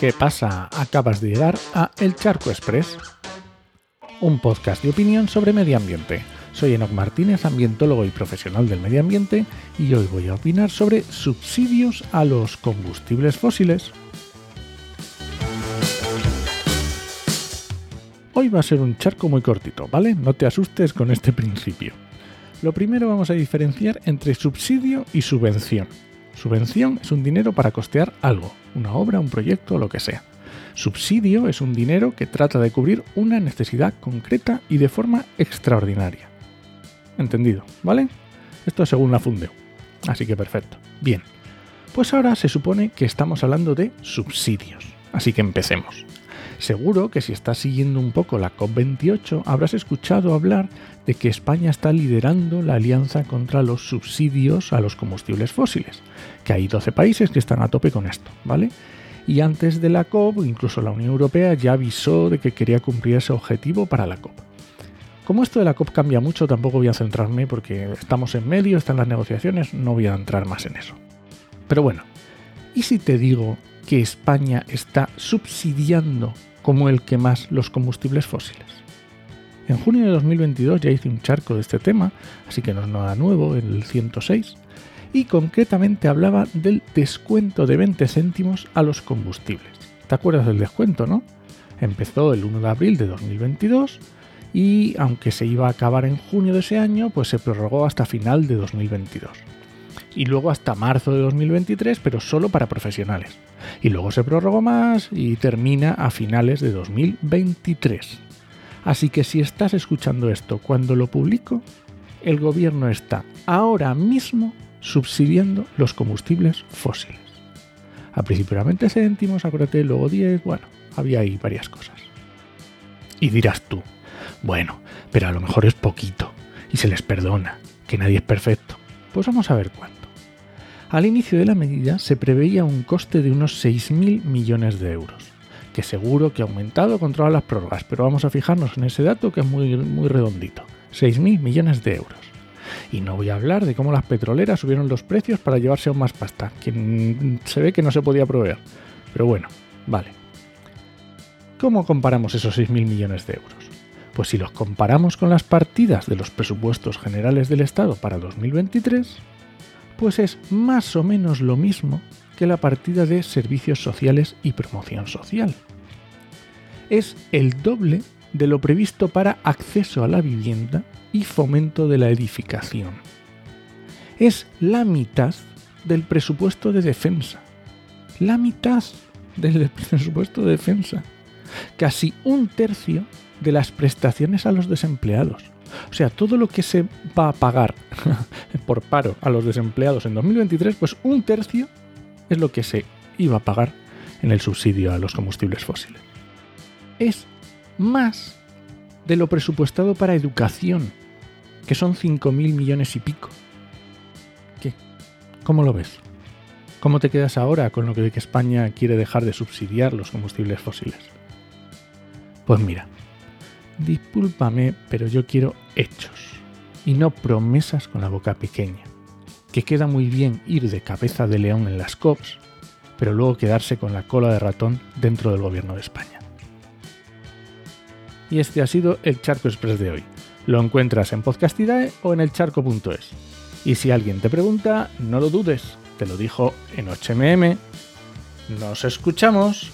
¿Qué pasa? Acabas de llegar a El Charco Express, un podcast de opinión sobre medio ambiente. Soy Enoc Martínez, ambientólogo y profesional del medio ambiente, y hoy voy a opinar sobre subsidios a los combustibles fósiles. Hoy va a ser un charco muy cortito, ¿vale? No te asustes con este principio. Lo primero vamos a diferenciar entre subsidio y subvención. Subvención es un dinero para costear algo, una obra, un proyecto, lo que sea. Subsidio es un dinero que trata de cubrir una necesidad concreta y de forma extraordinaria. Entendido, ¿vale? Esto según la Fundeo. Así que perfecto. Bien. Pues ahora se supone que estamos hablando de subsidios. Así que empecemos. Seguro que si estás siguiendo un poco la COP28 habrás escuchado hablar de que España está liderando la alianza contra los subsidios a los combustibles fósiles, que hay 12 países que están a tope con esto, ¿vale? Y antes de la COP, incluso la Unión Europea ya avisó de que quería cumplir ese objetivo para la COP. Como esto de la COP cambia mucho, tampoco voy a centrarme porque estamos en medio, están las negociaciones, no voy a entrar más en eso. Pero bueno, ¿y si te digo que España está subsidiando como el que más los combustibles fósiles. En junio de 2022 ya hice un charco de este tema, así que no es nada nuevo, el 106, y concretamente hablaba del descuento de 20 céntimos a los combustibles. ¿Te acuerdas del descuento, no? Empezó el 1 de abril de 2022 y aunque se iba a acabar en junio de ese año, pues se prorrogó hasta final de 2022 y luego hasta marzo de 2023, pero solo para profesionales. Y luego se prorrogó más y termina a finales de 2023. Así que si estás escuchando esto cuando lo publico, el gobierno está ahora mismo subsidiando los combustibles fósiles. Al principio era 20 céntimos, acuérdate, luego 10, bueno, había ahí varias cosas. Y dirás tú, bueno, pero a lo mejor es poquito y se les perdona, que nadie es perfecto. Pues vamos a ver cuánto. Al inicio de la medida se preveía un coste de unos 6.000 millones de euros, que seguro que ha aumentado con todas las prórrogas, pero vamos a fijarnos en ese dato que es muy, redondito. 6.000 millones de euros. Y no voy a hablar de cómo las petroleras subieron los precios para llevarse aún más pasta, que se ve que no se podía proveer. Pero bueno, vale. ¿Cómo comparamos esos 6.000 millones de euros? Pues si los comparamos con las partidas de los presupuestos generales del Estado para 2023, pues es más o menos lo mismo que la partida de servicios sociales y promoción social. Es el doble de lo previsto para acceso a la vivienda y fomento de la edificación. Es la mitad del presupuesto de defensa. La mitad del presupuesto de defensa. Casi un tercio de las prestaciones a los desempleados. O sea, todo lo que se va a pagar por paro a los desempleados en 2023, pues un tercio es lo que se iba a pagar en el subsidio a los combustibles fósiles. Es más de lo presupuestado para educación, que son 5.000 millones y pico. ¿Qué? ¿Cómo lo ves? ¿Cómo te quedas ahora con lo que España quiere dejar de subsidiar los combustibles fósiles? Pues mira, discúlpame, pero yo quiero hechos y no promesas con la boca pequeña. Que queda muy bien ir de cabeza de león en las COPs, pero luego quedarse con la cola de ratón dentro del gobierno de España. Y este ha sido el Charco Express de hoy. Lo encuentras en Podcastidae o en elcharco.es. Y si alguien te pregunta, no lo dudes, te lo dijo en 8mm. Nos escuchamos.